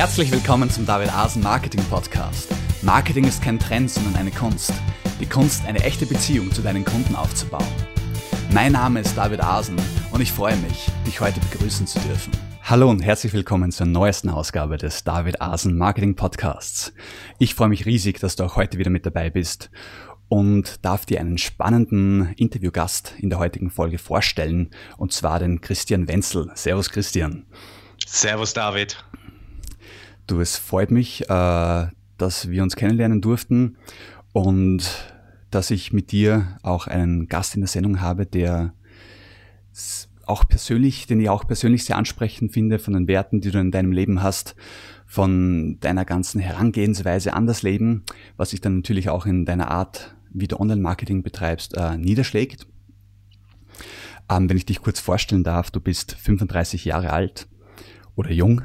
Herzlich willkommen zum David Asen Marketing Podcast. Marketing ist kein Trend, sondern eine Kunst. Die Kunst, eine echte Beziehung zu deinen Kunden aufzubauen. Mein Name ist David Asen und ich freue mich, dich heute begrüßen zu dürfen. Hallo und herzlich willkommen zur neuesten Ausgabe des David Asen Marketing Podcasts. Ich freue mich riesig, dass du auch heute wieder mit dabei bist und darf dir einen spannenden Interviewgast in der heutigen Folge vorstellen, und zwar den Christian Wenzel. Servus Christian. Servus David. Du, es freut mich, äh, dass wir uns kennenlernen durften und dass ich mit dir auch einen Gast in der Sendung habe, der auch persönlich, den ich auch persönlich sehr ansprechend finde von den Werten, die du in deinem Leben hast, von deiner ganzen Herangehensweise an das Leben, was sich dann natürlich auch in deiner Art, wie du Online-Marketing betreibst, äh, niederschlägt. Ähm, wenn ich dich kurz vorstellen darf, du bist 35 Jahre alt oder jung,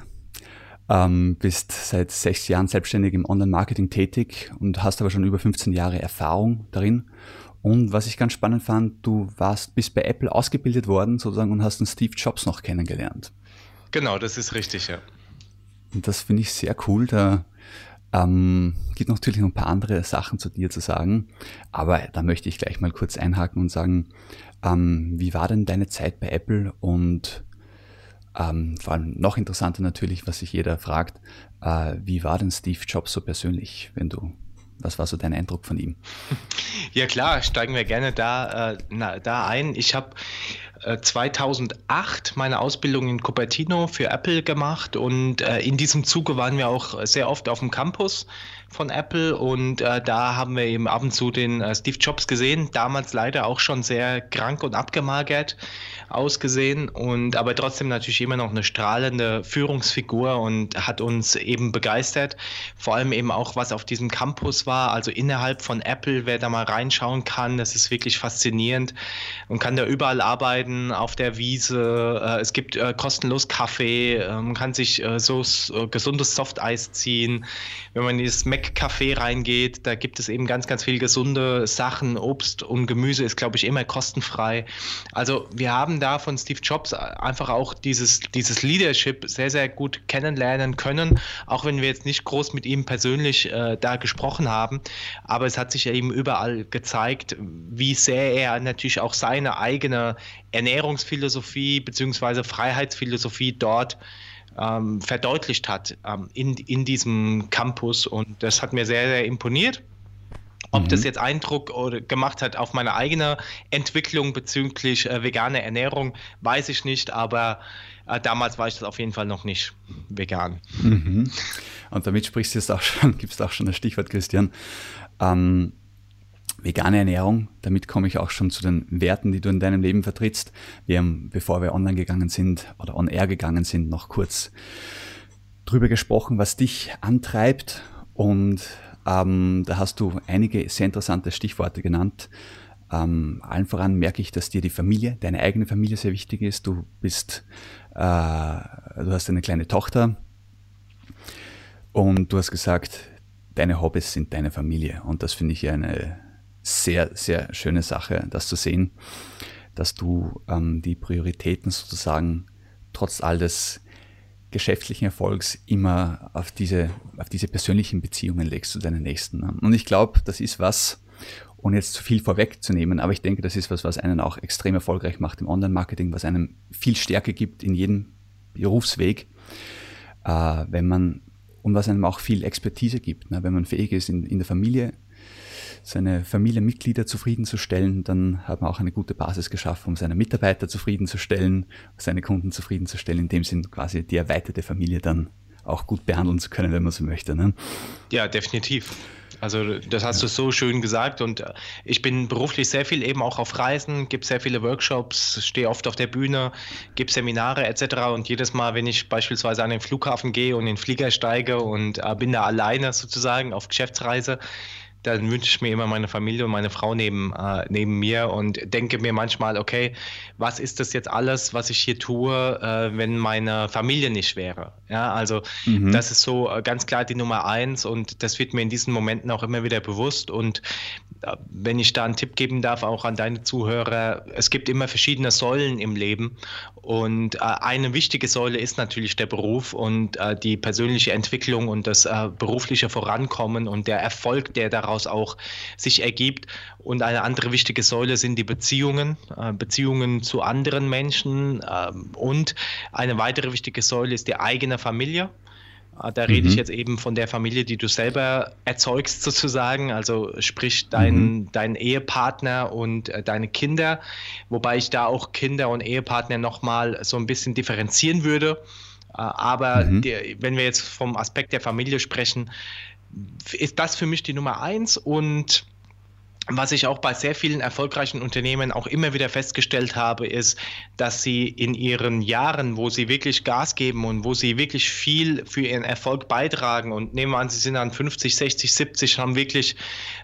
ähm, bist seit sechs Jahren selbstständig im Online-Marketing tätig und hast aber schon über 15 Jahre Erfahrung darin. Und was ich ganz spannend fand, du warst bis bei Apple ausgebildet worden sozusagen und hast den Steve Jobs noch kennengelernt. Genau, das ist richtig, ja. Und das finde ich sehr cool. Da ähm, gibt natürlich noch ein paar andere Sachen zu dir zu sagen, aber da möchte ich gleich mal kurz einhaken und sagen, ähm, wie war denn deine Zeit bei Apple und ähm, vor allem noch interessanter natürlich, was sich jeder fragt, äh, wie war denn Steve Jobs so persönlich, wenn du, was war so dein Eindruck von ihm? Ja klar, steigen wir gerne da, äh, na, da ein. Ich habe 2008 meine Ausbildung in Cupertino für Apple gemacht und äh, in diesem Zuge waren wir auch sehr oft auf dem Campus von Apple und äh, da haben wir eben ab und zu den äh, Steve Jobs gesehen, damals leider auch schon sehr krank und abgemagert ausgesehen und aber trotzdem natürlich immer noch eine strahlende Führungsfigur und hat uns eben begeistert. Vor allem eben auch, was auf diesem Campus war, also innerhalb von Apple, wer da mal reinschauen kann, das ist wirklich faszinierend und kann da überall arbeiten, auf der Wiese. Äh, es gibt äh, kostenlos Kaffee, man kann sich äh, so äh, gesundes Softeis ziehen. Wenn man das Mac Café reingeht, da gibt es eben ganz, ganz viel gesunde Sachen. Obst und Gemüse ist, glaube ich, immer kostenfrei. Also wir haben da von Steve Jobs einfach auch dieses, dieses Leadership sehr, sehr gut kennenlernen können, auch wenn wir jetzt nicht groß mit ihm persönlich äh, da gesprochen haben. Aber es hat sich ja eben überall gezeigt, wie sehr er natürlich auch seine eigene Ernährungsphilosophie bzw. Freiheitsphilosophie dort ähm, verdeutlicht hat ähm, in, in diesem Campus. Und das hat mir sehr, sehr imponiert. Ob mhm. das jetzt Eindruck oder gemacht hat auf meine eigene Entwicklung bezüglich äh, veganer Ernährung, weiß ich nicht, aber äh, damals war ich das auf jeden Fall noch nicht vegan. Mhm. Und damit sprichst du jetzt auch schon, gibst auch schon das Stichwort, Christian. Ähm, vegane Ernährung, damit komme ich auch schon zu den Werten, die du in deinem Leben vertrittst. Wir haben, bevor wir online gegangen sind oder on air gegangen sind, noch kurz drüber gesprochen, was dich antreibt und ähm, da hast du einige sehr interessante Stichworte genannt. Ähm, allen voran merke ich, dass dir die Familie, deine eigene Familie sehr wichtig ist. Du bist, äh, du hast eine kleine Tochter und du hast gesagt, deine Hobbys sind deine Familie. Und das finde ich eine sehr, sehr schöne Sache, das zu sehen, dass du ähm, die Prioritäten sozusagen trotz all des geschäftlichen Erfolgs immer auf diese, auf diese persönlichen Beziehungen legst zu deinen Nächsten. Und ich glaube, das ist was, ohne jetzt zu viel vorwegzunehmen, aber ich denke, das ist was, was einen auch extrem erfolgreich macht im Online-Marketing, was einem viel Stärke gibt in jedem Berufsweg, äh, wenn man und was einem auch viel Expertise gibt, ne? wenn man fähig ist, in, in der Familie seine Familienmitglieder zufriedenzustellen, dann hat man auch eine gute Basis geschaffen, um seine Mitarbeiter zufriedenzustellen, seine Kunden zufriedenzustellen, in dem Sinn quasi die erweiterte Familie dann auch gut behandeln zu können, wenn man so möchte. Ne? Ja, definitiv. Also das hast du so schön gesagt und äh, ich bin beruflich sehr viel eben auch auf Reisen, gebe sehr viele Workshops, stehe oft auf der Bühne, gebe Seminare etc. Und jedes Mal, wenn ich beispielsweise an den Flughafen gehe und in den Flieger steige und äh, bin da alleine sozusagen auf Geschäftsreise, dann wünsche ich mir immer meine Familie und meine Frau neben, äh, neben mir und denke mir manchmal, okay, was ist das jetzt alles, was ich hier tue, äh, wenn meine Familie nicht wäre? Ja, also mhm. das ist so äh, ganz klar die Nummer eins und das wird mir in diesen Momenten auch immer wieder bewusst und äh, wenn ich da einen Tipp geben darf, auch an deine Zuhörer, es gibt immer verschiedene Säulen im Leben und äh, eine wichtige Säule ist natürlich der Beruf und äh, die persönliche Entwicklung und das berufliche Vorankommen und der Erfolg, der daraus auch sich ergibt. Und eine andere wichtige Säule sind die Beziehungen, äh, Beziehungen zu anderen Menschen. Ähm, und eine weitere wichtige Säule ist die eigene Familie. Ah, da rede mhm. ich jetzt eben von der Familie, die du selber erzeugst sozusagen, also sprich dein, mhm. dein Ehepartner und äh, deine Kinder, wobei ich da auch Kinder und Ehepartner nochmal so ein bisschen differenzieren würde. Äh, aber mhm. die, wenn wir jetzt vom Aspekt der Familie sprechen, ist das für mich die Nummer eins. Und was ich auch bei sehr vielen erfolgreichen Unternehmen auch immer wieder festgestellt habe, ist, dass sie in ihren Jahren, wo sie wirklich Gas geben und wo sie wirklich viel für ihren Erfolg beitragen und nehmen wir an, sie sind dann 50, 60, 70, haben wirklich,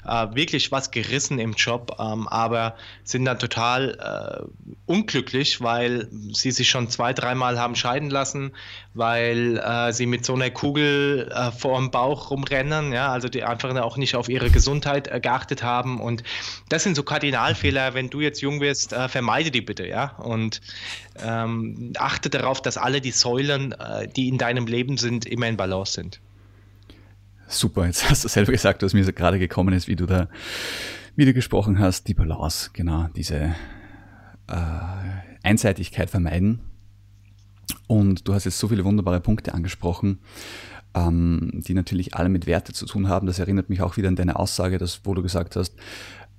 äh, wirklich was gerissen im Job, ähm, aber sind dann total äh, unglücklich, weil sie sich schon zwei, dreimal haben scheiden lassen, weil äh, sie mit so einer Kugel äh, vor dem Bauch rumrennen, ja, also die einfach auch nicht auf ihre Gesundheit äh, geachtet haben und das sind so Kardinalfehler, wenn du jetzt jung wirst, äh, vermeide die bitte, ja. Und ähm, achte darauf, dass alle die Säulen, äh, die in deinem Leben sind, immer in Balance sind. Super, jetzt hast du selber gesagt, was mir gerade gekommen ist, wie du da wieder gesprochen hast, die Balance, genau, diese äh, Einseitigkeit vermeiden. Und du hast jetzt so viele wunderbare Punkte angesprochen ähm, die natürlich alle mit Werte zu tun haben. Das erinnert mich auch wieder an deine Aussage, dass, wo du gesagt hast,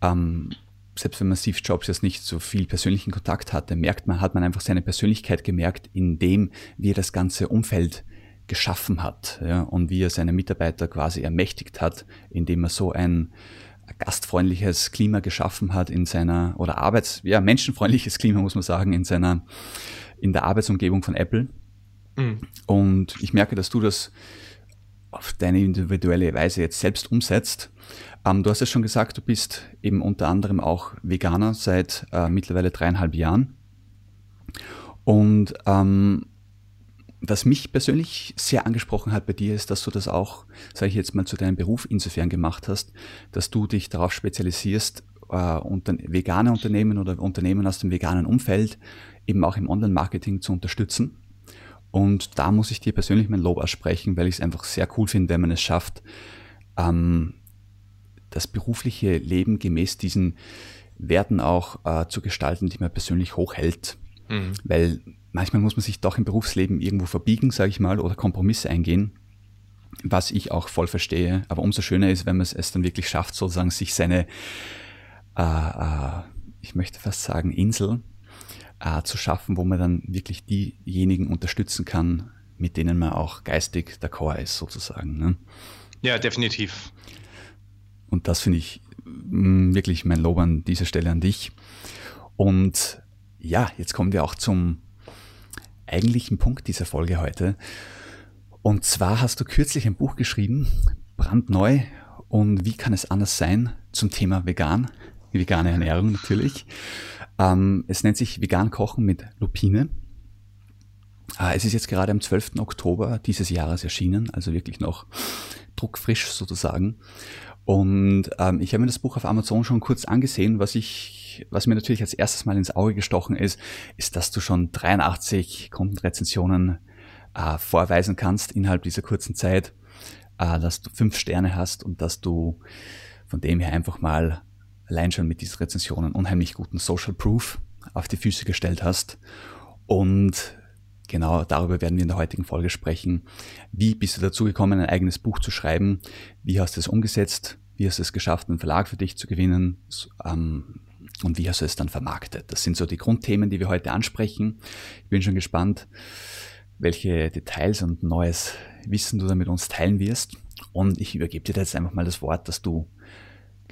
ähm, selbst wenn man Steve Jobs jetzt nicht so viel persönlichen Kontakt hatte, merkt man, hat man einfach seine Persönlichkeit gemerkt, in dem, wie er das ganze Umfeld geschaffen hat ja, und wie er seine Mitarbeiter quasi ermächtigt hat, indem er so ein gastfreundliches Klima geschaffen hat in seiner, oder arbeits, ja, menschenfreundliches Klima, muss man sagen, in seiner, in der Arbeitsumgebung von Apple. Mhm. Und ich merke, dass du das auf deine individuelle Weise jetzt selbst umsetzt. Ähm, du hast ja schon gesagt, du bist eben unter anderem auch Veganer seit äh, mittlerweile dreieinhalb Jahren. Und ähm, was mich persönlich sehr angesprochen hat bei dir, ist, dass du das auch, sage ich jetzt mal, zu deinem Beruf insofern gemacht hast, dass du dich darauf spezialisierst, äh, unter, vegane Unternehmen oder Unternehmen aus dem veganen Umfeld eben auch im Online-Marketing zu unterstützen. Und da muss ich dir persönlich mein Lob aussprechen, weil ich es einfach sehr cool finde, wenn man es schafft, ähm, das berufliche Leben gemäß diesen Werten auch äh, zu gestalten, die man persönlich hochhält. Mhm. Weil manchmal muss man sich doch im Berufsleben irgendwo verbiegen, sage ich mal, oder Kompromisse eingehen, was ich auch voll verstehe. Aber umso schöner ist, wenn man es dann wirklich schafft, sozusagen sich seine, äh, äh, ich möchte fast sagen, Insel äh, zu schaffen, wo man dann wirklich diejenigen unterstützen kann, mit denen man auch geistig der Chor ist, sozusagen. Ne? Ja, definitiv. Und das finde ich mh, mm, wirklich mein Lob an dieser Stelle an dich. Und ja, jetzt kommen wir auch zum eigentlichen Punkt dieser Folge heute. Und zwar hast du kürzlich ein Buch geschrieben, brandneu. Und wie kann es anders sein zum Thema vegan? Vegane Ernährung natürlich. Ähm, es nennt sich Vegan Kochen mit Lupine. Äh, es ist jetzt gerade am 12. Oktober dieses Jahres erschienen, also wirklich noch druckfrisch sozusagen. Und ähm, ich habe mir das Buch auf Amazon schon kurz angesehen. Was ich, was mir natürlich als erstes mal ins Auge gestochen ist, ist, dass du schon 83 Kundenrezensionen äh, vorweisen kannst innerhalb dieser kurzen Zeit, äh, dass du fünf Sterne hast und dass du von dem her einfach mal allein schon mit diesen Rezensionen unheimlich guten Social Proof auf die Füße gestellt hast. Und genau darüber werden wir in der heutigen Folge sprechen. Wie bist du dazu gekommen, ein eigenes Buch zu schreiben? Wie hast du es umgesetzt? Wie hast du es geschafft, einen Verlag für dich zu gewinnen? Ähm, und wie hast du es dann vermarktet? Das sind so die Grundthemen, die wir heute ansprechen. Ich bin schon gespannt, welche Details und neues Wissen du da mit uns teilen wirst. Und ich übergebe dir jetzt einfach mal das Wort, dass du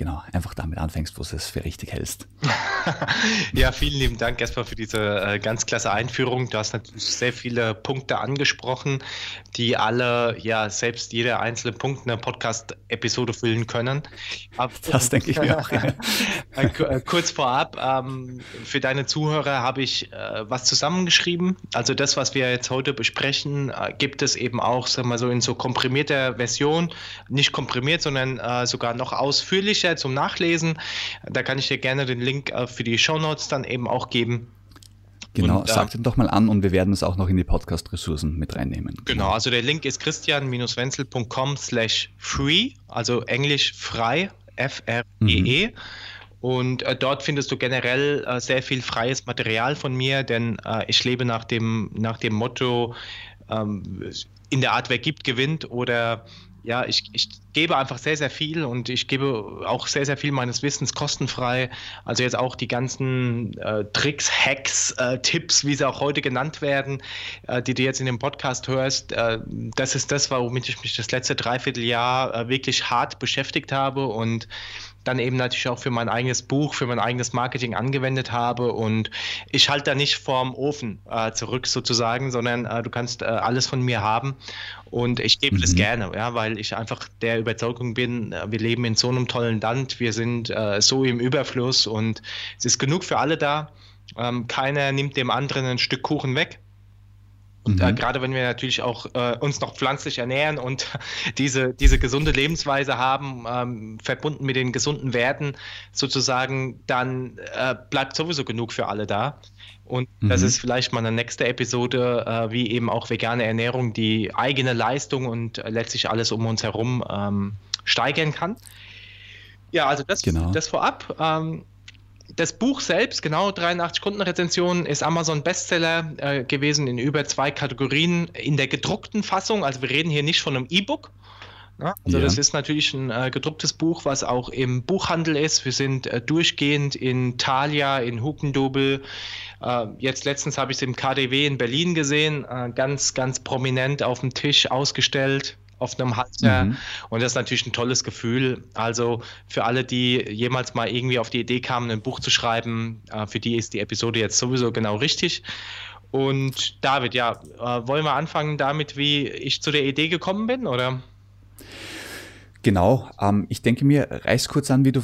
genau, einfach damit anfängst, wo du es für richtig hältst. ja, vielen lieben Dank erstmal für diese äh, ganz klasse Einführung. Du hast natürlich sehr viele Punkte angesprochen, die alle, ja, selbst jeder einzelne Punkt eine Podcast-Episode füllen können. Aber, das denke ich mir auch. Ja. Äh, äh, kurz vorab, ähm, für deine Zuhörer habe ich äh, was zusammengeschrieben. Also das, was wir jetzt heute besprechen, äh, gibt es eben auch, sagen wir so, in so komprimierter Version. Nicht komprimiert, sondern sogar noch ausführlicher zum Nachlesen. Da kann ich dir gerne den Link äh, für die Show Notes dann eben auch geben. Genau, und, äh, sagt ihn doch mal an und wir werden es auch noch in die Podcast-Ressourcen mit reinnehmen. Genau, also der Link ist christian-wenzel.com slash free, also englisch frei, F-R-E-E. -E. Und äh, dort findest du generell äh, sehr viel freies Material von mir, denn äh, ich lebe nach dem, nach dem Motto, ähm, in der Art, wer gibt, gewinnt oder ja, ich, ich gebe einfach sehr, sehr viel und ich gebe auch sehr, sehr viel meines Wissens kostenfrei. Also jetzt auch die ganzen äh, Tricks, Hacks, äh, Tipps, wie sie auch heute genannt werden, äh, die du jetzt in dem Podcast hörst. Äh, das ist das, womit ich mich das letzte Dreivierteljahr äh, wirklich hart beschäftigt habe und dann eben natürlich auch für mein eigenes Buch, für mein eigenes Marketing angewendet habe. Und ich halte da nicht vorm Ofen äh, zurück sozusagen, sondern äh, du kannst äh, alles von mir haben. Und ich gebe mhm. das gerne, ja, weil ich einfach der Überzeugung bin, äh, wir leben in so einem tollen Land, wir sind äh, so im Überfluss und es ist genug für alle da. Ähm, keiner nimmt dem anderen ein Stück Kuchen weg. Und äh, mhm. äh, gerade wenn wir natürlich auch äh, uns noch pflanzlich ernähren und diese, diese gesunde Lebensweise haben, ähm, verbunden mit den gesunden Werten sozusagen, dann äh, bleibt sowieso genug für alle da. Und mhm. das ist vielleicht mal eine nächste Episode, äh, wie eben auch vegane Ernährung die eigene Leistung und letztlich alles um uns herum ähm, steigern kann. Ja, also das, genau. das vorab. Ähm, das Buch selbst, genau 83 Kundenrezensionen, ist Amazon Bestseller äh, gewesen in über zwei Kategorien in der gedruckten Fassung. Also wir reden hier nicht von einem E-Book. Ne? Also ja. das ist natürlich ein äh, gedrucktes Buch, was auch im Buchhandel ist. Wir sind äh, durchgehend in Thalia, in Hugendubel. Äh, jetzt letztens habe ich es im KDW in Berlin gesehen, äh, ganz, ganz prominent auf dem Tisch ausgestellt auf einem Halter. Mhm. Und das ist natürlich ein tolles Gefühl. Also für alle, die jemals mal irgendwie auf die Idee kamen, ein Buch zu schreiben, äh, für die ist die Episode jetzt sowieso genau richtig. Und David, ja, äh, wollen wir anfangen damit, wie ich zu der Idee gekommen bin, oder? Genau, ähm, ich denke mir, reiß kurz an, wie du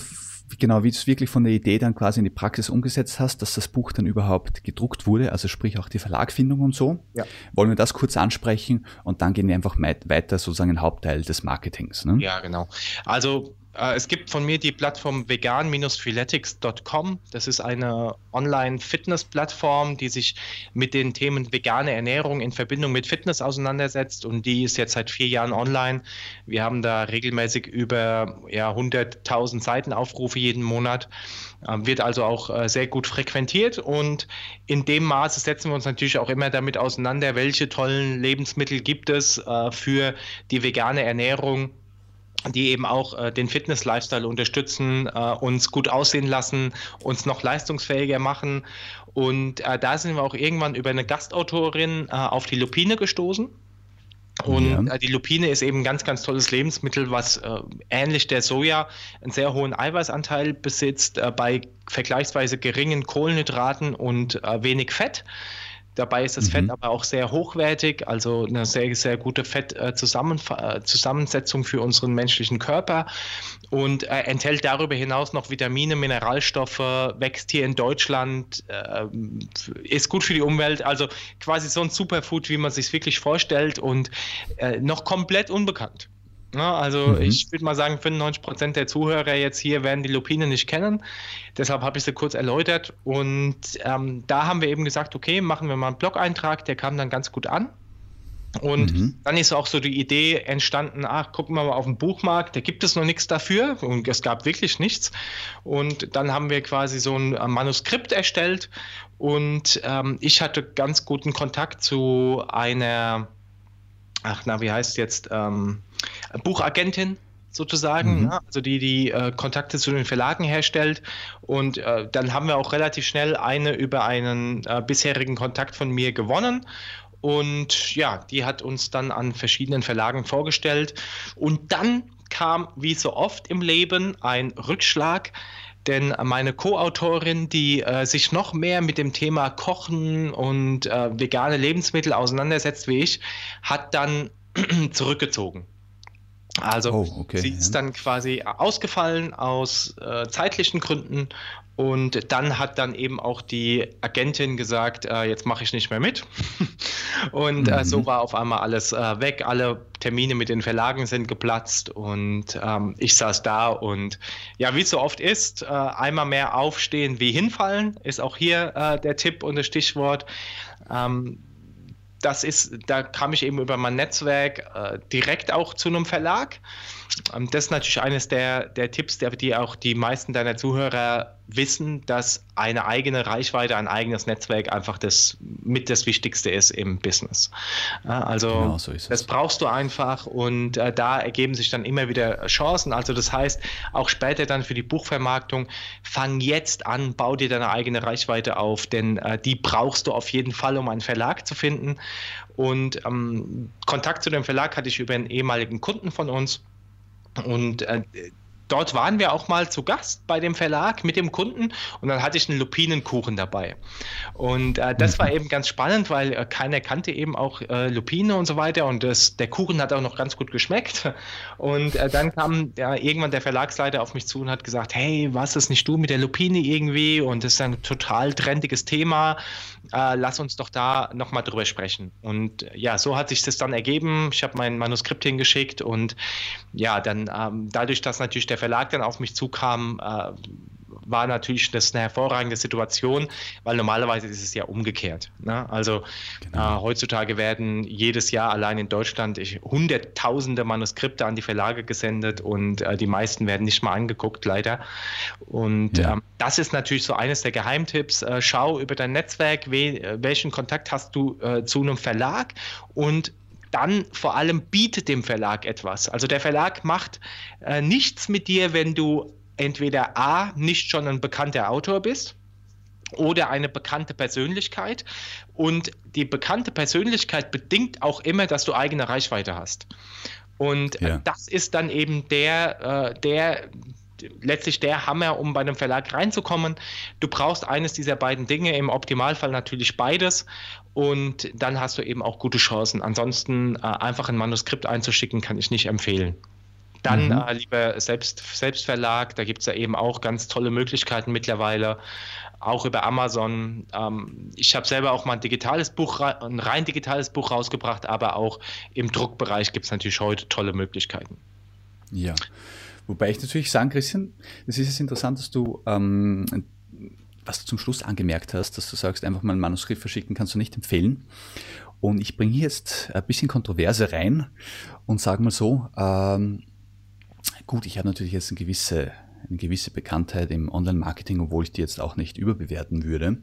genau, wie du es wirklich von der Idee dann quasi in die Praxis umgesetzt hast, dass das Buch dann überhaupt gedruckt wurde, also sprich auch die Verlagfindung und so. Ja. Wollen wir das kurz ansprechen und dann gehen wir einfach weiter sozusagen in den Hauptteil des Marketings. Ne? Ja, genau. Also es gibt von mir die Plattform vegan-freeletics.com. Das ist eine Online-Fitness-Plattform, die sich mit den Themen vegane Ernährung in Verbindung mit Fitness auseinandersetzt und die ist jetzt seit vier Jahren online. Wir haben da regelmäßig über ja, 100.000 Seitenaufrufe jeden Monat, ähm, wird also auch äh, sehr gut frequentiert und in dem Maße setzen wir uns natürlich auch immer damit auseinander, welche tollen Lebensmittel gibt es äh, für die vegane Ernährung die eben auch äh, den Fitness-Lifestyle unterstützen, äh, uns gut aussehen lassen, uns noch leistungsfähiger machen. Und äh, da sind wir auch irgendwann über eine Gastautorin äh, auf die Lupine gestoßen. Und ja. Äh, die Lupine ist eben ein ganz, ganz tolles Lebensmittel, was äh, ähnlich der Soja einen sehr hohen Eiweißanteil besitzt, bei vergleichsweise geringen Kohlenhydraten und wenig Fett. Dabei ist das mhm. Fett aber auch sehr hochwertig, also eine sehr, sehr gute Fettzusammensetzung äh, für unseren menschlichen Körper und äh, enthält darüber hinaus noch Vitamine, Mineralstoffe, wächst hier in Deutschland, äh, ist gut für die Umwelt, also quasi so ein Superfood, wie man sich wirklich vorstellt und äh, noch komplett unbekannt. Ja, also mhm. ich würde mal sagen, 95 Prozent der Zuhörer jetzt hier werden die Lupine nicht kennen. Deshalb habe ich sie kurz erläutert. Und ähm, da haben wir eben gesagt, okay, machen wir mal einen Blog-Eintrag, der kam dann ganz gut an. Und mhm. dann ist auch so die Idee entstanden, ach, gucken wir mal auf den Buchmarkt, da gibt es noch nichts dafür und es gab wirklich nichts. Und dann haben wir quasi so ein Manuskript erstellt und ähm, ich hatte ganz guten Kontakt zu einer, ach na, wie heißt jetzt, ähm, Buchagentin sozusagen, mhm. ne? also die die äh, Kontakte zu den Verlagen herstellt. Und äh, dann haben wir auch relativ schnell eine über einen äh, bisherigen Kontakt von mir gewonnen. Und ja, die hat uns dann an verschiedenen Verlagen vorgestellt. Und dann kam wie so oft im Leben ein Rückschlag denn meine Co-Autorin, die äh, sich noch mehr mit dem Thema Kochen und äh, vegane Lebensmittel auseinandersetzt wie ich, hat dann zurückgezogen. Also oh, okay, sie ist dann quasi ausgefallen aus äh, zeitlichen Gründen und dann hat dann eben auch die Agentin gesagt, äh, jetzt mache ich nicht mehr mit. und äh, so mhm. war auf einmal alles äh, weg. Alle Termine mit den Verlagen sind geplatzt und ähm, ich saß da und ja, wie es so oft ist, äh, einmal mehr aufstehen wie hinfallen, ist auch hier äh, der Tipp und das Stichwort. Ähm, das ist, da kam ich eben über mein Netzwerk äh, direkt auch zu einem Verlag. Ähm, das ist natürlich eines der, der Tipps, der, die auch die meisten deiner Zuhörer wissen, dass eine eigene Reichweite, ein eigenes Netzwerk einfach das mit das Wichtigste ist im Business. Also genau so das brauchst du einfach und äh, da ergeben sich dann immer wieder Chancen. Also das heißt, auch später dann für die Buchvermarktung, fang jetzt an, bau dir deine eigene Reichweite auf, denn äh, die brauchst du auf jeden Fall, um einen Verlag zu finden. Und ähm, Kontakt zu dem Verlag hatte ich über einen ehemaligen Kunden von uns. Und äh, dort waren wir auch mal zu Gast bei dem Verlag mit dem Kunden und dann hatte ich einen Lupinenkuchen dabei. Und äh, das war mhm. eben ganz spannend, weil äh, keiner kannte eben auch äh, Lupine und so weiter und das, der Kuchen hat auch noch ganz gut geschmeckt. Und äh, dann kam ja, irgendwann der Verlagsleiter auf mich zu und hat gesagt, hey, was ist nicht du mit der Lupine irgendwie? Und das ist ein total trendiges Thema. Äh, lass uns doch da nochmal drüber sprechen. Und äh, ja, so hat sich das dann ergeben. Ich habe mein Manuskript hingeschickt und ja, dann ähm, dadurch, dass natürlich der der Verlag dann auf mich zukam, äh, war natürlich das eine hervorragende Situation, weil normalerweise ist es ja umgekehrt. Ne? Also genau. äh, heutzutage werden jedes Jahr allein in Deutschland ich, hunderttausende Manuskripte an die Verlage gesendet und äh, die meisten werden nicht mal angeguckt, leider. Und ja. ähm, das ist natürlich so eines der Geheimtipps. Äh, schau über dein Netzwerk, we äh, welchen Kontakt hast du äh, zu einem Verlag und dann vor allem bietet dem Verlag etwas. Also der Verlag macht äh, nichts mit dir, wenn du entweder A, nicht schon ein bekannter Autor bist oder eine bekannte Persönlichkeit. Und die bekannte Persönlichkeit bedingt auch immer, dass du eigene Reichweite hast. Und ja. das ist dann eben der, äh, der, letztlich der Hammer, um bei einem Verlag reinzukommen. Du brauchst eines dieser beiden Dinge, im Optimalfall natürlich beides. Und dann hast du eben auch gute Chancen. Ansonsten äh, einfach ein Manuskript einzuschicken, kann ich nicht empfehlen. Dann mhm. äh, lieber Selbst, Selbstverlag, da gibt es ja eben auch ganz tolle Möglichkeiten mittlerweile, auch über Amazon. Ähm, ich habe selber auch mal ein digitales Buch, ein rein digitales Buch rausgebracht, aber auch im Druckbereich gibt es natürlich heute tolle Möglichkeiten. Ja. Wobei ich natürlich sagen, Christian, es ist jetzt interessant, dass du, ähm, was du zum Schluss angemerkt hast, dass du sagst, einfach mal ein Manuskript verschicken kannst du nicht empfehlen. Und ich bringe jetzt ein bisschen Kontroverse rein und sage mal so, ähm, gut, ich habe natürlich jetzt eine gewisse, eine gewisse Bekanntheit im Online-Marketing, obwohl ich die jetzt auch nicht überbewerten würde.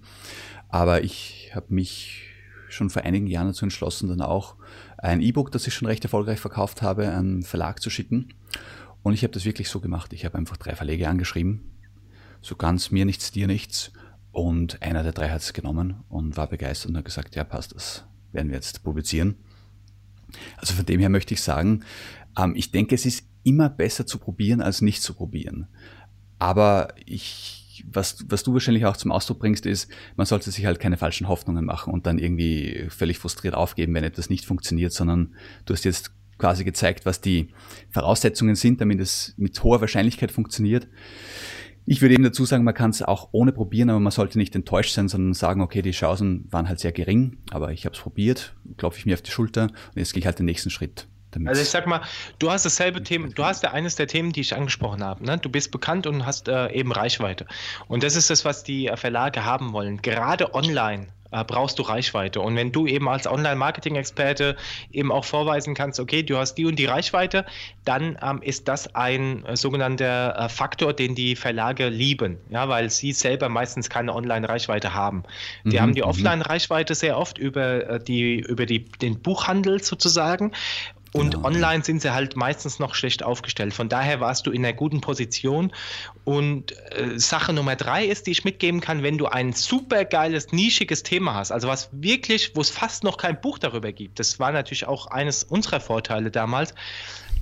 Aber ich habe mich schon vor einigen Jahren dazu entschlossen, dann auch ein E-Book, das ich schon recht erfolgreich verkauft habe, an einen Verlag zu schicken. Und ich habe das wirklich so gemacht. Ich habe einfach drei Verlege angeschrieben. So ganz mir nichts, dir nichts. Und einer der drei hat es genommen und war begeistert und hat gesagt, ja passt, das werden wir jetzt publizieren. Also von dem her möchte ich sagen, ähm, ich denke, es ist immer besser zu probieren, als nicht zu probieren. Aber ich, was, was du wahrscheinlich auch zum Ausdruck bringst, ist, man sollte sich halt keine falschen Hoffnungen machen und dann irgendwie völlig frustriert aufgeben, wenn etwas nicht funktioniert, sondern du hast jetzt quasi gezeigt, was die Voraussetzungen sind, damit es mit hoher Wahrscheinlichkeit funktioniert. Ich würde eben dazu sagen, man kann es auch ohne probieren, aber man sollte nicht enttäuscht sein, sondern sagen, okay, die Chancen waren halt sehr gering, aber ich habe es probiert, klopfe ich mir auf die Schulter und jetzt gehe ich halt den nächsten Schritt. Also ich sag mal, du hast dasselbe Thema, du hast ja eines der Themen, die ich angesprochen habe. Ne? Du bist bekannt und hast äh, eben Reichweite. Und das ist das, was die äh, Verlage haben wollen. Gerade online äh, brauchst du Reichweite. Und wenn du eben als Online-Marketing-Experte eben auch vorweisen kannst, okay, du hast die und die Reichweite, dann ähm, ist das ein äh, sogenannter äh, Faktor, den die Verlage lieben, ja, weil sie selber meistens keine Online-Reichweite haben. Die mhm, haben die mhm. Offline-Reichweite sehr oft über, äh, die, über die, den Buchhandel sozusagen und genau. online sind sie halt meistens noch schlecht aufgestellt. Von daher warst du in einer guten Position. Und äh, Sache Nummer drei ist, die ich mitgeben kann, wenn du ein super geiles, nischiges Thema hast, also was wirklich, wo es fast noch kein Buch darüber gibt, das war natürlich auch eines unserer Vorteile damals,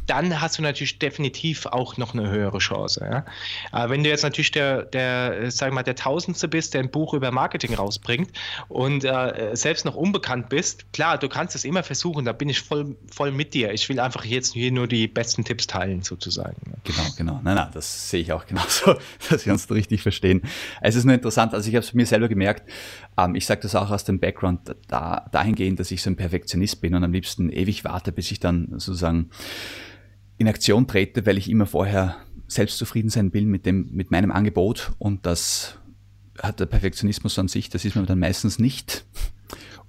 dann hast du natürlich definitiv auch noch eine höhere Chance. Ja? Aber wenn du jetzt natürlich der, der, sag mal, der Tausendste bist, der ein Buch über Marketing rausbringt und äh, selbst noch unbekannt bist, klar, du kannst es immer versuchen, da bin ich voll, voll mit dir. Ich will einfach jetzt hier nur die besten Tipps teilen, sozusagen. Genau, genau. Nein, nein, das sehe ich auch genauso, dass wir uns richtig verstehen. Es ist nur interessant, also ich habe es mir selber gemerkt, ähm, ich sage das auch aus dem Background da, dahingehend, dass ich so ein Perfektionist bin und am liebsten ewig warte, bis ich dann sozusagen in Aktion trete, weil ich immer vorher selbst zufrieden sein will mit, dem, mit meinem Angebot und das hat der Perfektionismus an sich, das ist man dann meistens nicht.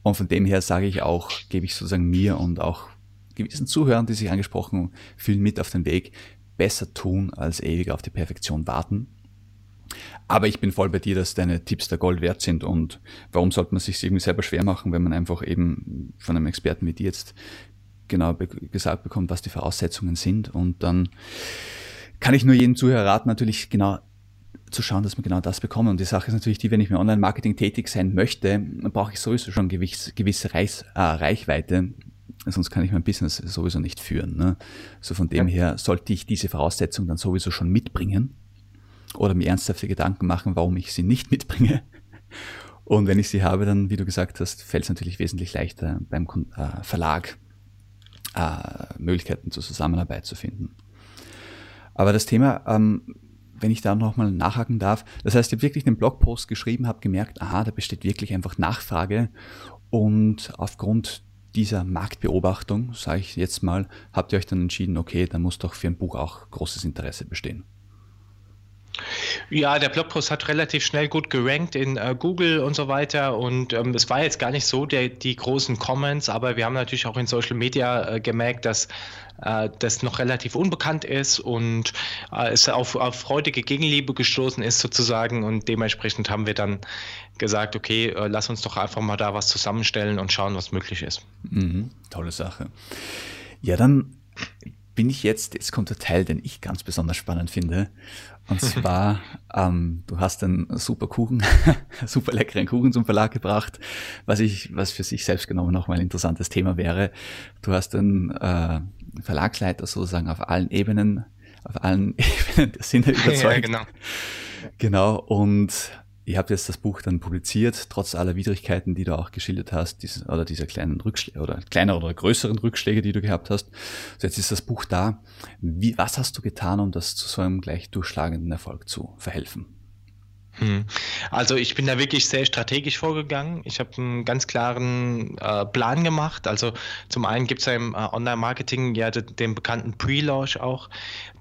Und von dem her sage ich auch, gebe ich sozusagen mir und auch gewissen Zuhörern, die sich angesprochen fühlen, mit auf den Weg, besser tun, als ewig auf die Perfektion warten. Aber ich bin voll bei dir, dass deine Tipps der Gold wert sind und warum sollte man sich irgendwie selber schwer machen, wenn man einfach eben von einem Experten wie dir jetzt genau be gesagt bekommt, was die Voraussetzungen sind und dann kann ich nur jedem Zuhörer raten, natürlich genau zu schauen, dass wir genau das bekommen. Und die Sache ist natürlich die, wenn ich mit Online-Marketing tätig sein möchte, brauche ich sowieso schon gewisse, gewisse Reis, äh, Reichweite, sonst kann ich mein Business sowieso nicht führen. Ne? So von dem her sollte ich diese Voraussetzung dann sowieso schon mitbringen oder mir ernsthafte Gedanken machen, warum ich sie nicht mitbringe. Und wenn ich sie habe, dann, wie du gesagt hast, fällt es natürlich wesentlich leichter beim äh, Verlag äh, Möglichkeiten zur Zusammenarbeit zu finden. Aber das Thema, ähm, wenn ich da nochmal nachhaken darf, das heißt, ich habe wirklich einen Blogpost geschrieben, habe gemerkt, aha, da besteht wirklich einfach Nachfrage und aufgrund dieser Marktbeobachtung, sage ich jetzt mal, habt ihr euch dann entschieden, okay, dann muss doch für ein Buch auch großes Interesse bestehen. Ja, der Blogpost hat relativ schnell gut gerankt in äh, Google und so weiter. Und ähm, es war jetzt gar nicht so der, die großen Comments, aber wir haben natürlich auch in Social Media äh, gemerkt, dass äh, das noch relativ unbekannt ist und äh, es auf, auf freudige Gegenliebe gestoßen ist sozusagen. Und dementsprechend haben wir dann gesagt, okay, äh, lass uns doch einfach mal da was zusammenstellen und schauen, was möglich ist. Mhm, tolle Sache. Ja, dann bin ich jetzt, jetzt kommt der Teil, den ich ganz besonders spannend finde. Und zwar, ähm, du hast einen super Kuchen, super leckeren Kuchen zum Verlag gebracht, was ich, was für sich selbst genommen nochmal ein interessantes Thema wäre. Du hast einen äh, Verlagsleiter sozusagen auf allen Ebenen, auf allen Ebenen der Sinne überzeugt. Ja, genau. Genau, und Ihr habt jetzt das Buch dann publiziert, trotz aller Widrigkeiten, die du auch geschildert hast, diese, oder dieser kleinen Rückschläge oder kleiner oder größeren Rückschläge, die du gehabt hast. So jetzt ist das Buch da. Wie, was hast du getan, um das zu so einem gleich durchschlagenden Erfolg zu verhelfen? Hm. Also ich bin da wirklich sehr strategisch vorgegangen. Ich habe einen ganz klaren äh, Plan gemacht. Also zum einen gibt es ja im äh, Online-Marketing ja den, den bekannten Pre-Launch auch.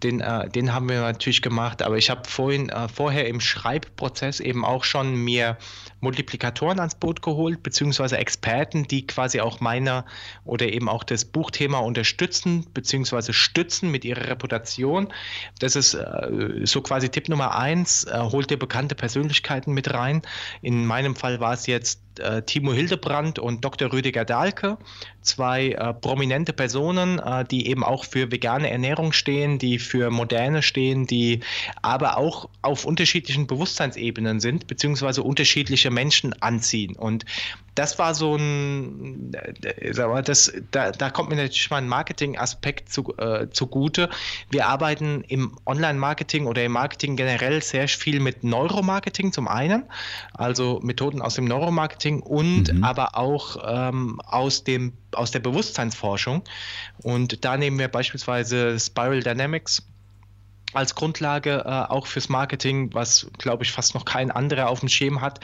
Den, äh, den haben wir natürlich gemacht. Aber ich habe vorhin äh, vorher im Schreibprozess eben auch schon mir Multiplikatoren ans Boot geholt, beziehungsweise Experten, die quasi auch meiner oder eben auch das Buchthema unterstützen, beziehungsweise stützen mit ihrer Reputation. Das ist äh, so quasi Tipp Nummer eins. Äh, holt dir bekannte Persönlichkeiten mit rein. In meinem Fall war es jetzt äh, Timo Hildebrand und Dr. Rüdiger Dahlke, zwei äh, prominente Personen, äh, die eben auch für vegane Ernährung stehen, die für Moderne stehen, die aber auch auf unterschiedlichen Bewusstseinsebenen sind, beziehungsweise unterschiedliche Menschen anziehen. Und das war so ein, äh, sag mal, das, da, da kommt mir natürlich mal ein Marketing-Aspekt zu, äh, zugute. Wir arbeiten im Online-Marketing oder im Marketing generell sehr viel mit Neuromarketing zum einen, also Methoden aus dem Neuromarketing und mhm. aber auch ähm, aus, dem, aus der Bewusstseinsforschung. Und da nehmen wir beispielsweise Spiral Dynamics als Grundlage äh, auch fürs Marketing, was, glaube ich, fast noch kein anderer auf dem Schirm hat.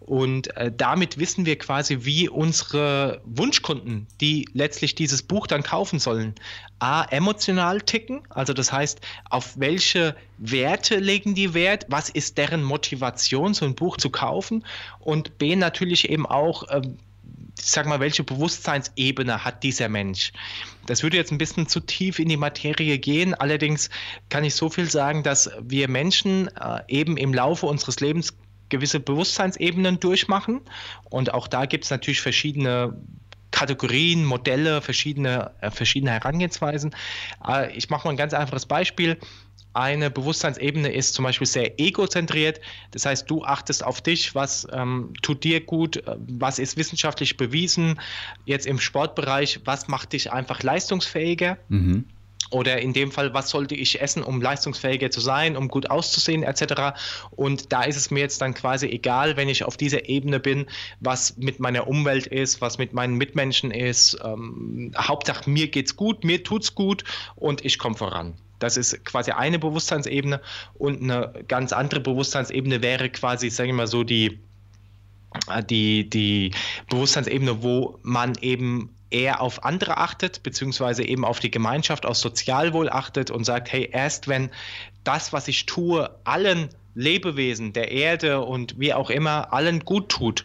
Und äh, damit wissen wir quasi, wie unsere Wunschkunden, die letztlich dieses Buch dann kaufen sollen, A, emotional ticken, also das heißt, auf welche Werte legen die Wert, was ist deren Motivation, so ein Buch zu kaufen? Und B, natürlich eben auch, äh, sag mal, welche Bewusstseinsebene hat dieser Mensch? Das würde jetzt ein bisschen zu tief in die Materie gehen. Allerdings kann ich so viel sagen, dass wir Menschen äh, eben im Laufe unseres Lebens gewisse Bewusstseinsebenen durchmachen. Und auch da gibt es natürlich verschiedene Kategorien, Modelle, verschiedene, äh, verschiedene Herangehensweisen. Äh, ich mache mal ein ganz einfaches Beispiel eine Bewusstseinsebene ist zum Beispiel sehr egozentriert. Das heißt, du achtest auf dich, was ähm, tut dir gut, äh, was ist wissenschaftlich bewiesen. Jetzt im Sportbereich, was macht dich einfach leistungsfähiger? Mhm. Oder in dem Fall, was sollte ich essen, um leistungsfähiger zu sein, um gut auszusehen, etc. Und da ist es mir jetzt dann quasi egal, wenn ich auf dieser Ebene bin, was mit meiner Umwelt ist, was mit meinen Mitmenschen ist. Ähm, Hauptsache, mir geht's gut, mir tut's gut und ich komme voran. Das ist quasi eine Bewusstseinsebene und eine ganz andere Bewusstseinsebene wäre quasi, sage ich mal so, die, die, die Bewusstseinsebene, wo man eben eher auf andere achtet, beziehungsweise eben auf die Gemeinschaft, auf Sozialwohl achtet und sagt, hey, erst wenn das, was ich tue, allen Lebewesen der Erde und wie auch immer, allen gut tut,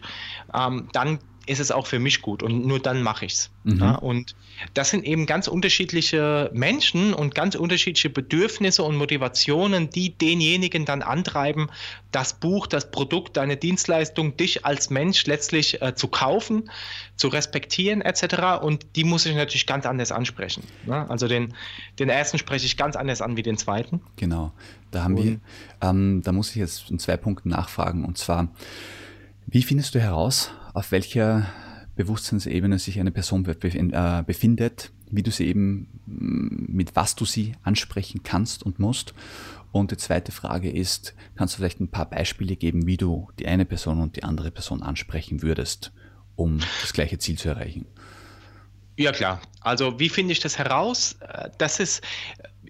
ähm, dann ist es auch für mich gut und nur dann mache ich es. Mhm. Ja, und das sind eben ganz unterschiedliche Menschen und ganz unterschiedliche Bedürfnisse und Motivationen, die denjenigen dann antreiben, das Buch, das Produkt, deine Dienstleistung, dich als Mensch letztlich äh, zu kaufen, zu respektieren etc. Und die muss ich natürlich ganz anders ansprechen. Ne? Also den, den ersten spreche ich ganz anders an wie den zweiten. Genau, da haben und, wir, ähm, da muss ich jetzt in zwei Punkten nachfragen. Und zwar, wie findest du heraus, auf welcher Bewusstseinsebene sich eine Person äh, befindet, wie du sie eben, mm, mit was du sie ansprechen kannst und musst. Und die zweite Frage ist, kannst du vielleicht ein paar Beispiele geben, wie du die eine Person und die andere Person ansprechen würdest, um das gleiche Ziel zu erreichen? Ja klar. Also wie finde ich das heraus? Äh, das ist,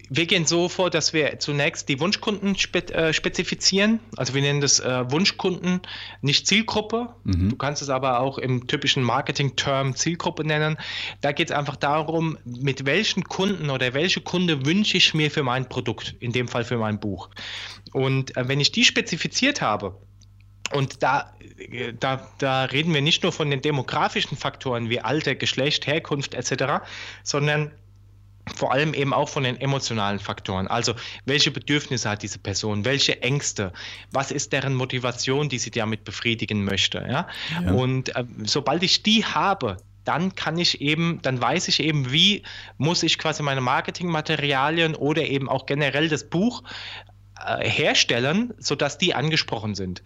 wir gehen so vor, dass wir zunächst die Wunschkunden äh, spezifizieren. Also wir nennen das äh, Wunschkunden, nicht Zielgruppe. Mhm. Du kannst es aber auch im typischen Marketing-Term Zielgruppe nennen. Da geht es einfach darum, mit welchen Kunden oder welche Kunde wünsche ich mir für mein Produkt, in dem Fall für mein Buch. Und äh, wenn ich die spezifiziert habe, und da, da, da reden wir nicht nur von den demografischen Faktoren wie Alter, Geschlecht, Herkunft etc., sondern vor allem eben auch von den emotionalen Faktoren. Also welche Bedürfnisse hat diese Person, welche Ängste, was ist deren Motivation, die sie damit befriedigen möchte. Ja? ja. Und äh, sobald ich die habe, dann kann ich eben, dann weiß ich eben, wie muss ich quasi meine Marketingmaterialien oder eben auch generell das Buch äh, herstellen, sodass die angesprochen sind.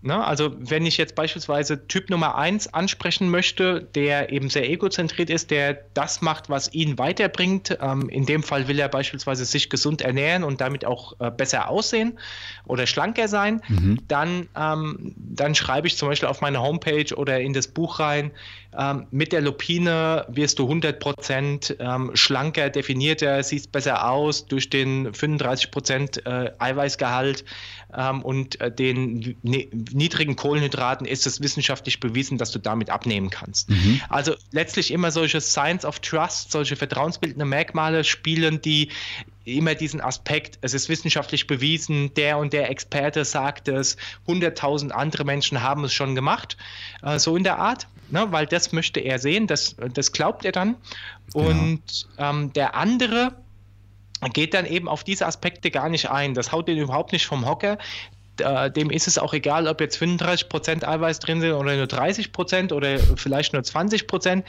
Ne? Also wenn ich jetzt beispielsweise Typ Nummer 1 ansprechen möchte, der eben sehr egozentriert ist, der das macht, was ihn weiterbringt, ähm, in dem Fall will er beispielsweise sich gesund ernähren und damit auch äh, besser aussehen oder schlanker sein, mhm. dann, ähm, dann schreibe ich zum Beispiel auf meine Homepage oder in das Buch rein, ähm, mit der Lupine wirst du 100% ähm, schlanker, definierter, siehst besser aus durch den 35% äh, Eiweißgehalt ähm, und äh, den niedrigen Kohlenhydraten ist es wissenschaftlich bewiesen, dass du damit abnehmen kannst. Mhm. Also letztlich immer solche Signs of Trust, solche vertrauensbildende Merkmale spielen, die immer diesen Aspekt, es ist wissenschaftlich bewiesen, der und der Experte sagt es, 100.000 andere Menschen haben es schon gemacht, äh, so in der Art, ne, weil das möchte er sehen, das, das glaubt er dann. Genau. Und ähm, der andere, geht dann eben auf diese Aspekte gar nicht ein. Das haut den überhaupt nicht vom Hocker äh, dem ist es auch egal, ob jetzt 35% Eiweiß drin sind oder nur 30% oder vielleicht nur 20%.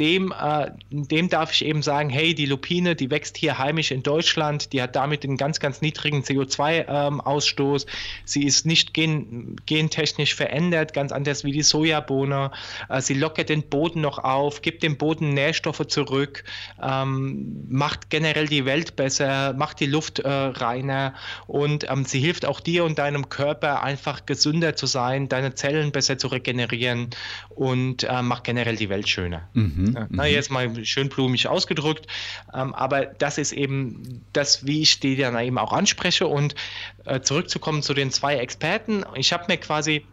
Dem, äh, dem darf ich eben sagen, hey, die Lupine, die wächst hier heimisch in Deutschland, die hat damit einen ganz, ganz niedrigen CO2-Ausstoß. Ähm, sie ist nicht gen, gentechnisch verändert, ganz anders wie die Sojabohne. Äh, sie lockert den Boden noch auf, gibt dem Boden Nährstoffe zurück, ähm, macht generell die Welt besser, macht die Luft äh, reiner und ähm, sie hilft auch dir und deinem Körper einfach gesünder zu sein, deine Zellen besser zu regenerieren und äh, macht generell die Welt schöner. Mhm, ja, na, mhm. jetzt mal schön blumig ausgedrückt, ähm, aber das ist eben das, wie ich die dann eben auch anspreche und äh, zurückzukommen zu den zwei Experten. Ich habe mir quasi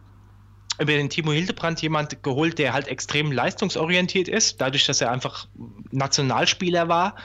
über den Timo Hildebrand jemand geholt, der halt extrem leistungsorientiert ist. Dadurch, dass er einfach Nationalspieler war,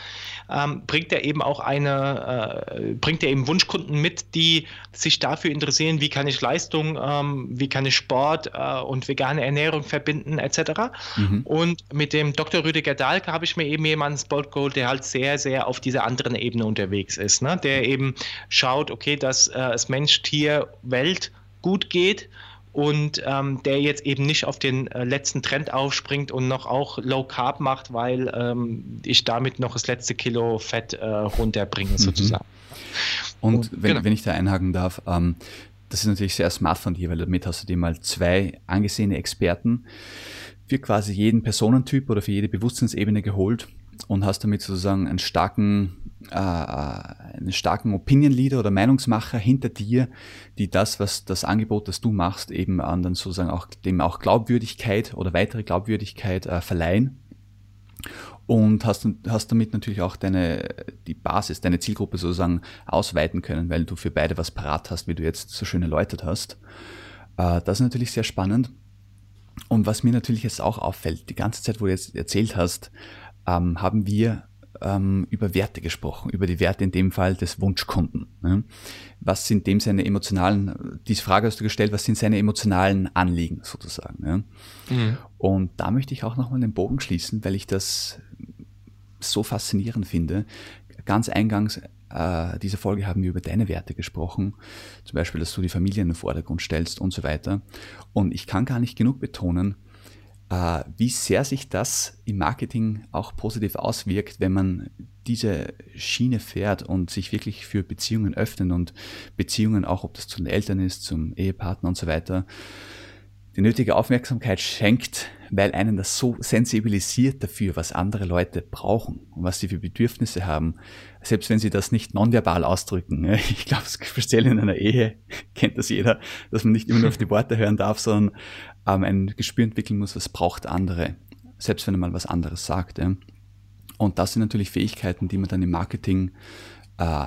ähm, bringt er eben auch eine, äh, bringt er eben Wunschkunden mit, die sich dafür interessieren, wie kann ich Leistung, ähm, wie kann ich Sport äh, und vegane Ernährung verbinden, etc. Mhm. Und mit dem Dr. Rüdiger Dahlke habe ich mir eben jemanden Sport geholt, der halt sehr, sehr auf dieser anderen Ebene unterwegs ist, ne? der eben schaut, okay, dass äh, es Mensch, Tier, Welt gut geht und ähm, der jetzt eben nicht auf den äh, letzten Trend aufspringt und noch auch Low Carb macht, weil ähm, ich damit noch das letzte Kilo Fett äh, runterbringe, mhm. sozusagen. Und, und wenn, genau. wenn ich da einhaken darf, ähm, das ist natürlich sehr smart von dir, weil damit hast du dir mal zwei angesehene Experten für quasi jeden Personentyp oder für jede Bewusstseinsebene geholt und hast damit sozusagen einen starken äh, einen starken Opinion Leader oder Meinungsmacher hinter dir, die das, was das Angebot, das du machst, eben anderen sozusagen auch dem auch Glaubwürdigkeit oder weitere Glaubwürdigkeit äh, verleihen und hast, hast damit natürlich auch deine, die Basis, deine Zielgruppe sozusagen ausweiten können, weil du für beide was parat hast, wie du jetzt so schön erläutert hast. Äh, das ist natürlich sehr spannend. Und was mir natürlich jetzt auch auffällt, die ganze Zeit, wo du jetzt erzählt hast, ähm, haben wir ähm, über Werte gesprochen, über die Werte in dem Fall des Wunschkunden. Ne? Was sind dem seine emotionalen, diese Frage hast du gestellt, was sind seine emotionalen Anliegen sozusagen. Ne? Mhm. Und da möchte ich auch nochmal den Bogen schließen, weil ich das so faszinierend finde. Ganz eingangs äh, dieser Folge haben wir über deine Werte gesprochen, zum Beispiel, dass du die Familie in den Vordergrund stellst und so weiter. Und ich kann gar nicht genug betonen, wie sehr sich das im Marketing auch positiv auswirkt, wenn man diese Schiene fährt und sich wirklich für Beziehungen öffnet und Beziehungen, auch ob das zu den Eltern ist, zum Ehepartner und so weiter, die nötige Aufmerksamkeit schenkt, weil einen das so sensibilisiert dafür, was andere Leute brauchen und was sie für Bedürfnisse haben, selbst wenn sie das nicht nonverbal ausdrücken. Ich glaube, speziell in einer Ehe kennt das jeder, dass man nicht immer nur auf die Worte hören darf, sondern ähm, ein Gespür entwickeln muss, was braucht andere, selbst wenn er mal was anderes sagt. Und das sind natürlich Fähigkeiten, die man dann im Marketing äh,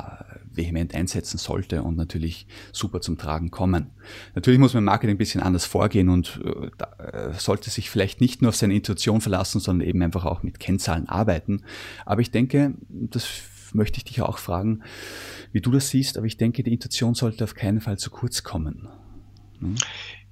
vehement einsetzen sollte und natürlich super zum Tragen kommen. Natürlich muss man im Marketing ein bisschen anders vorgehen und äh, da, äh, sollte sich vielleicht nicht nur auf seine Intuition verlassen, sondern eben einfach auch mit Kennzahlen arbeiten. Aber ich denke, das möchte ich dich auch fragen, wie du das siehst, aber ich denke, die Intuition sollte auf keinen Fall zu kurz kommen. Hm?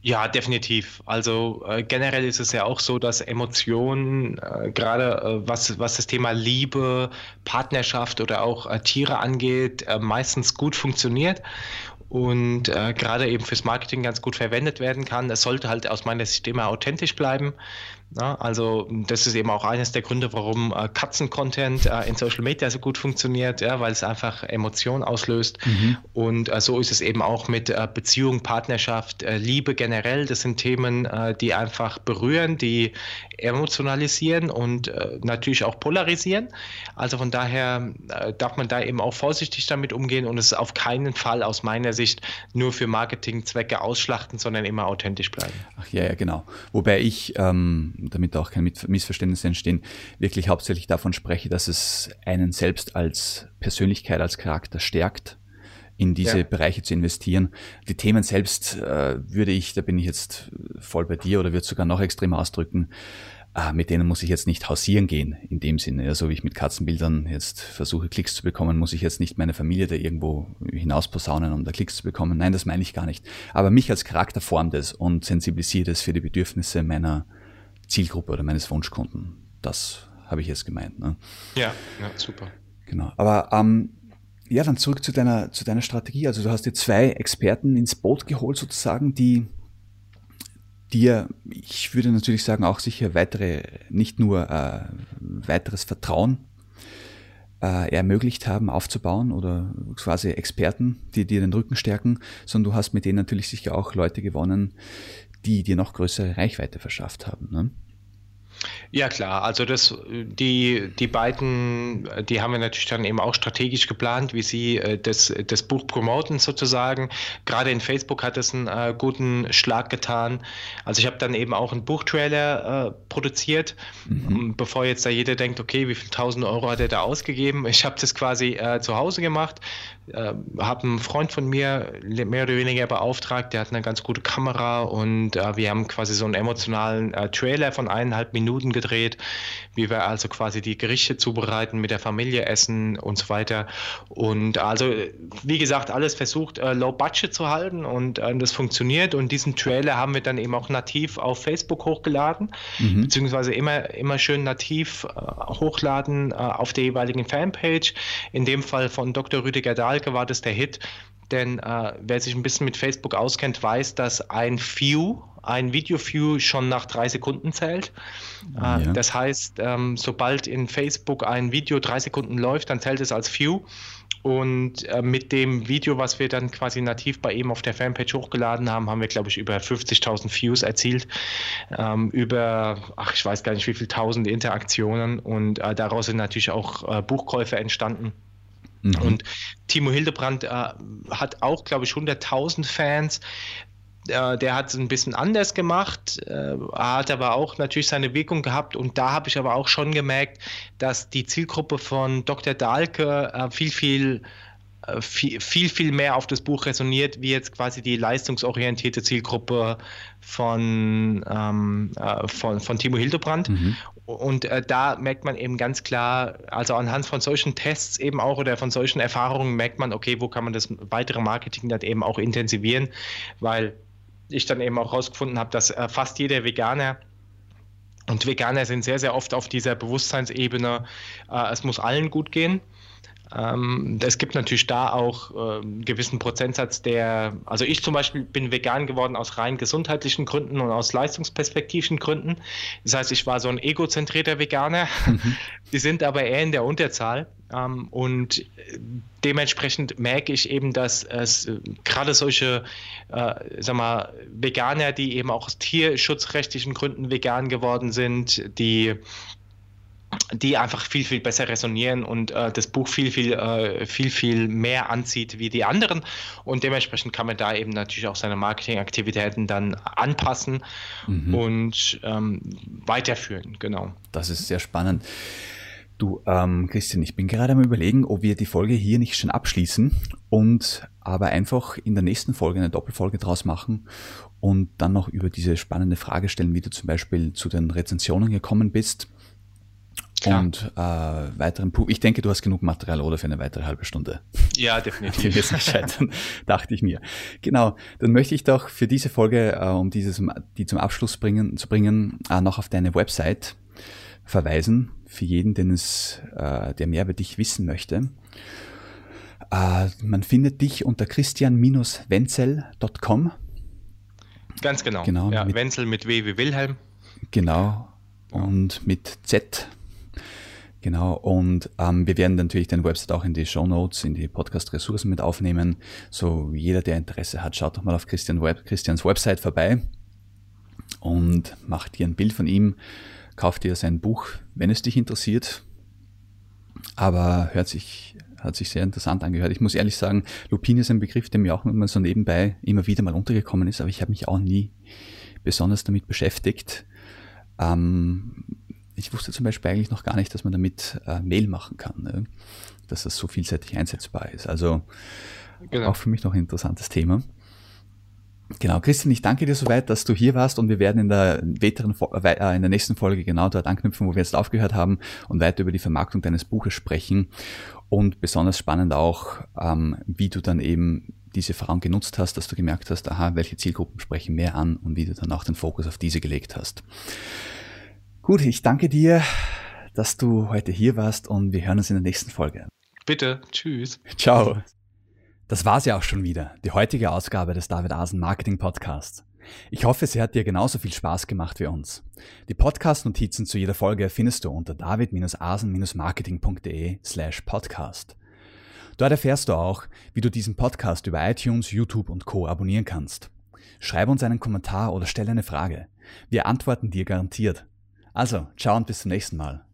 Ja, definitiv. Also äh, generell ist es ja auch so, dass Emotionen, äh, gerade äh, was, was das Thema Liebe, Partnerschaft oder auch äh, Tiere angeht, äh, meistens gut funktioniert und äh, gerade eben fürs Marketing ganz gut verwendet werden kann. Es sollte halt aus meiner Sicht immer authentisch bleiben. Ja, also das ist eben auch eines der Gründe, warum äh, Katzen-Content äh, in Social Media so gut funktioniert, ja, weil es einfach Emotionen auslöst. Mhm. Und äh, so ist es eben auch mit äh, Beziehung, Partnerschaft, äh, Liebe generell. Das sind Themen, äh, die einfach berühren, die emotionalisieren und natürlich auch polarisieren. Also von daher darf man da eben auch vorsichtig damit umgehen und es auf keinen Fall aus meiner Sicht nur für Marketingzwecke ausschlachten, sondern immer authentisch bleiben. Ach ja, ja, genau. Wobei ich ähm damit auch keine Missverständnisse entstehen, wirklich hauptsächlich davon spreche, dass es einen selbst als Persönlichkeit, als Charakter stärkt, in diese ja. Bereiche zu investieren. Die Themen selbst äh, würde ich, da bin ich jetzt voll bei dir oder würde sogar noch extremer ausdrücken, äh, mit denen muss ich jetzt nicht hausieren gehen, in dem Sinne. Ja, so wie ich mit Katzenbildern jetzt versuche, Klicks zu bekommen, muss ich jetzt nicht meine Familie da irgendwo hinaus posaunen, um da Klicks zu bekommen. Nein, das meine ich gar nicht. Aber mich als Charakter formt es und sensibilisiert es für die Bedürfnisse meiner Zielgruppe oder meines Wunschkunden. Das habe ich jetzt gemeint. Ne? Ja, ja, super. Genau. Aber ähm, ja, dann zurück zu deiner, zu deiner Strategie. Also du hast dir zwei Experten ins Boot geholt sozusagen, die dir, ich würde natürlich sagen, auch sicher weitere, nicht nur äh, weiteres Vertrauen äh, ermöglicht haben, aufzubauen oder quasi Experten, die dir den Rücken stärken, sondern du hast mit denen natürlich sicher auch Leute gewonnen, die dir noch größere Reichweite verschafft haben. Ne? Ja klar, also das, die, die beiden, die haben wir natürlich dann eben auch strategisch geplant, wie sie äh, das, das Buch promoten sozusagen. Gerade in Facebook hat es einen äh, guten Schlag getan. Also ich habe dann eben auch einen Buchtrailer äh, produziert, mhm. bevor jetzt da jeder denkt, okay, wie viel tausend Euro hat er da ausgegeben? Ich habe das quasi äh, zu Hause gemacht, äh, habe einen Freund von mir mehr oder weniger beauftragt, der hat eine ganz gute Kamera und äh, wir haben quasi so einen emotionalen Trailer von eineinhalb Minuten gedreht, wie wir also quasi die Gerichte zubereiten, mit der Familie essen und so weiter. Und also, wie gesagt, alles versucht, äh, low budget zu halten und äh, das funktioniert. Und diesen Trailer haben wir dann eben auch nativ auf Facebook hochgeladen, mhm. beziehungsweise immer, immer schön nativ äh, hochladen auf der jeweiligen Fanpage. In dem Fall von Dr. Rüdiger Dahl Schalke war das der Hit. Denn äh, wer sich ein bisschen mit Facebook auskennt, weiß, dass ein View, ein Video-View schon nach drei Sekunden zählt. Äh, ja. Das heißt, ähm, sobald in Facebook ein Video drei Sekunden läuft, dann zählt es als View. Und äh, mit dem Video, was wir dann quasi nativ bei ihm auf der Fanpage hochgeladen haben, haben wir, glaube ich, über 50.000 Views erzielt. Ähm, über, ach, ich weiß gar nicht, wie viele tausend Interaktionen. Und äh, daraus sind natürlich auch Buchkäufe entstanden. Mhm. Und Timo Hildebrand äh, hat auch, glaube ich, 100.000 Fans. Äh, der hat es ein bisschen anders gemacht, äh, hat aber auch natürlich seine Wirkung gehabt. Und da habe ich aber auch schon gemerkt, dass die Zielgruppe von Dr. Dahlke äh, viel, viel äh, viel, viel, viel mehr auf das Buch resoniert, wie jetzt quasi die leistungsorientierte Zielgruppe von, ähm, äh, von, von Timo Hildebrand. Mhm. Und äh, da merkt man eben ganz klar, also anhand von solchen Tests eben auch oder von solchen Erfahrungen merkt man, okay, wo kann man das weitere Marketing dann eben auch intensivieren, weil ich dann eben auch herausgefunden habe, dass äh, fast jeder Veganer und Veganer sind sehr, sehr oft auf dieser Bewusstseinsebene, äh, es muss allen gut gehen. Ähm, es gibt natürlich da auch einen gewissen Prozentsatz, der, also ich zum Beispiel bin vegan geworden aus rein gesundheitlichen Gründen und aus leistungsperspektivischen Gründen. Das heißt, ich war so ein egozentrierter Veganer. Mhm. Die sind aber eher in der Unterzahl. Ähm, und dementsprechend merke ich eben, dass es äh, gerade solche, äh, sag mal, Veganer, die eben auch aus tierschutzrechtlichen Gründen vegan geworden sind, die die einfach viel, viel besser resonieren und äh, das Buch viel, viel, äh, viel, viel mehr anzieht wie die anderen. Und dementsprechend kann man da eben natürlich auch seine Marketingaktivitäten dann anpassen mhm. und ähm, weiterführen. Genau. Das ist sehr spannend. Du, ähm, Christian, ich bin gerade am überlegen, ob wir die Folge hier nicht schon abschließen und aber einfach in der nächsten Folge eine Doppelfolge draus machen und dann noch über diese spannende Frage stellen, wie du zum Beispiel zu den Rezensionen gekommen bist Klar. und äh, weiteren Pu Ich denke, du hast genug Material oder für eine weitere halbe Stunde. Ja, definitiv. Jetzt scheitern, dachte ich mir. Genau, dann möchte ich doch für diese Folge, äh, um dieses, die zum Abschluss bringen, zu bringen, äh, noch auf deine Website verweisen, für jeden, den es, äh, der mehr über dich wissen möchte. Äh, man findet dich unter christian-wenzel.com. Ganz genau. genau ja, mit, Wenzel mit W wie Wilhelm. Genau. Und mit Z Genau, und ähm, wir werden natürlich den Website auch in die Show Notes, in die Podcast-Ressourcen mit aufnehmen. So jeder, der Interesse hat, schaut doch mal auf Christian Web, Christians Website vorbei und macht dir ein Bild von ihm, kauft dir sein Buch, wenn es dich interessiert. Aber hört sich, hat sich sehr interessant angehört. Ich muss ehrlich sagen, Lupin ist ein Begriff, der mir auch immer so nebenbei immer wieder mal untergekommen ist, aber ich habe mich auch nie besonders damit beschäftigt. Ähm, ich wusste zum Beispiel eigentlich noch gar nicht, dass man damit äh, Mail machen kann, ne? dass das so vielseitig einsetzbar ist. Also genau. auch für mich noch ein interessantes Thema. Genau, Christian, ich danke dir soweit, dass du hier warst und wir werden in der, weiteren, äh, in der nächsten Folge genau dort anknüpfen, wo wir jetzt aufgehört haben und weiter über die Vermarktung deines Buches sprechen und besonders spannend auch, ähm, wie du dann eben diese Frauen genutzt hast, dass du gemerkt hast, aha, welche Zielgruppen sprechen mehr an und wie du dann auch den Fokus auf diese gelegt hast. Gut, ich danke dir, dass du heute hier warst und wir hören uns in der nächsten Folge. Bitte, tschüss. Ciao. Das war's ja auch schon wieder, die heutige Ausgabe des David Asen Marketing Podcasts. Ich hoffe, sie hat dir genauso viel Spaß gemacht wie uns. Die Podcast-Notizen zu jeder Folge findest du unter david-asen-marketing.de slash podcast. Dort erfährst du auch, wie du diesen Podcast über iTunes, YouTube und Co. abonnieren kannst. Schreib uns einen Kommentar oder stelle eine Frage. Wir antworten dir garantiert. Also, ciao und bis zum nächsten Mal.